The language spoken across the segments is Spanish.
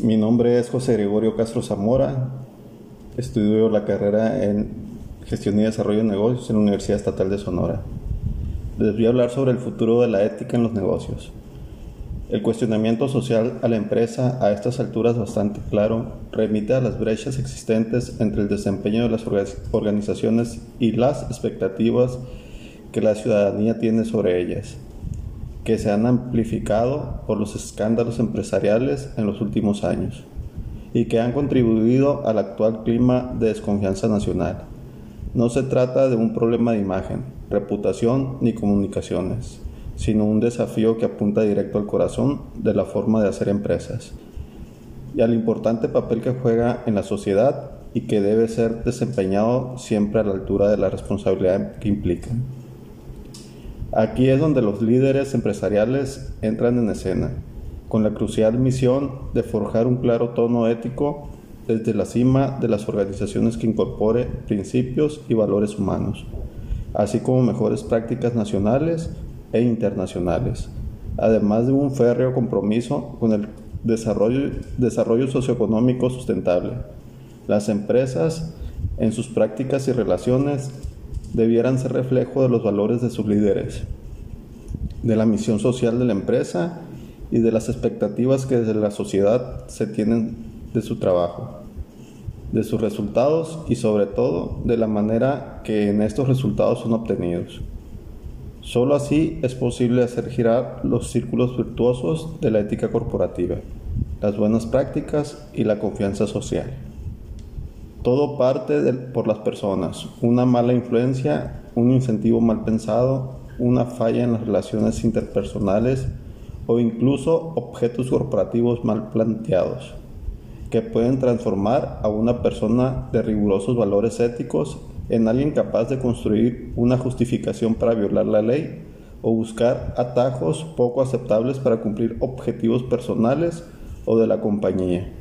Mi nombre es José Gregorio Castro Zamora. Estudio la carrera en Gestión y Desarrollo de Negocios en la Universidad Estatal de Sonora. Les voy a hablar sobre el futuro de la ética en los negocios. El cuestionamiento social a la empresa a estas alturas bastante claro remite a las brechas existentes entre el desempeño de las organizaciones y las expectativas que la ciudadanía tiene sobre ellas que se han amplificado por los escándalos empresariales en los últimos años y que han contribuido al actual clima de desconfianza nacional. No se trata de un problema de imagen, reputación ni comunicaciones, sino un desafío que apunta directo al corazón de la forma de hacer empresas y al importante papel que juega en la sociedad y que debe ser desempeñado siempre a la altura de la responsabilidad que implica. Aquí es donde los líderes empresariales entran en escena, con la crucial misión de forjar un claro tono ético desde la cima de las organizaciones que incorpore principios y valores humanos, así como mejores prácticas nacionales e internacionales, además de un férreo compromiso con el desarrollo, socioeconómico sustentable. Las empresas, en sus prácticas y relaciones, debieran ser reflejo de los valores de sus líderes, de la misión social de la empresa y de las expectativas que desde la sociedad se tienen de su trabajo, de sus resultados y sobre todo de la manera que en estos resultados son obtenidos. Solo así es posible hacer girar los círculos virtuosos de la ética corporativa, las buenas prácticas y la confianza social. Todo parte por las personas. Una mala influencia, un incentivo mal pensado, una falla en las relaciones interpersonales o incluso objetos corporativos mal planteados, que pueden transformar a una persona de rigurosos valores éticos en alguien capaz de construir una justificación para violar la ley o buscar atajos poco aceptables para cumplir objetivos personales o de la compañía.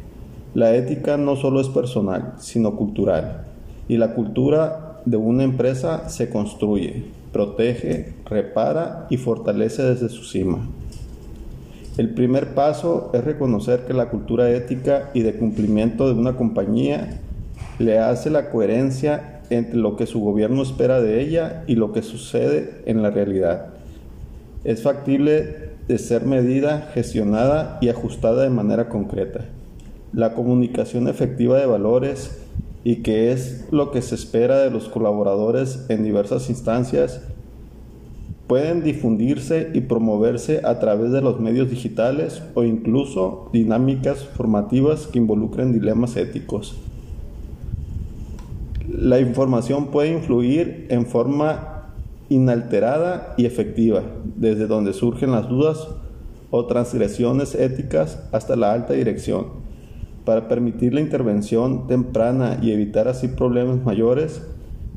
La ética no solo es personal, sino cultural. Y la cultura de una empresa se construye, protege, repara y fortalece desde su cima. El primer paso es reconocer que la cultura ética y de cumplimiento de una compañía le hace la coherencia entre lo que su gobierno espera de ella y lo que sucede en la realidad. Es factible de ser medida, gestionada y ajustada de manera concreta la comunicación efectiva de valores y que es lo que se espera de los colaboradores en diversas instancias, pueden difundirse y promoverse a través de los medios digitales o incluso dinámicas formativas que involucren dilemas éticos. La información puede influir en forma inalterada y efectiva, desde donde surgen las dudas o transgresiones éticas hasta la alta dirección para permitir la intervención temprana y evitar así problemas mayores,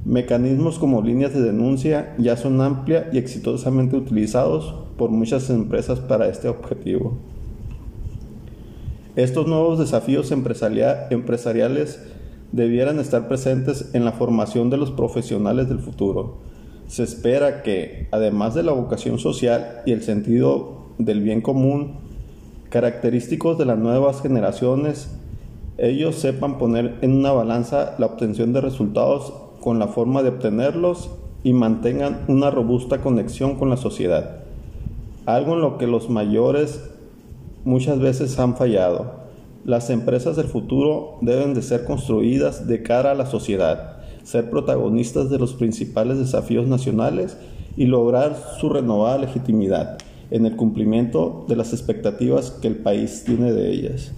mecanismos como líneas de denuncia ya son amplia y exitosamente utilizados por muchas empresas para este objetivo. Estos nuevos desafíos empresariales debieran estar presentes en la formación de los profesionales del futuro. Se espera que, además de la vocación social y el sentido del bien común, característicos de las nuevas generaciones, ellos sepan poner en una balanza la obtención de resultados con la forma de obtenerlos y mantengan una robusta conexión con la sociedad. Algo en lo que los mayores muchas veces han fallado. Las empresas del futuro deben de ser construidas de cara a la sociedad, ser protagonistas de los principales desafíos nacionales y lograr su renovada legitimidad en el cumplimiento de las expectativas que el país tiene de ellas.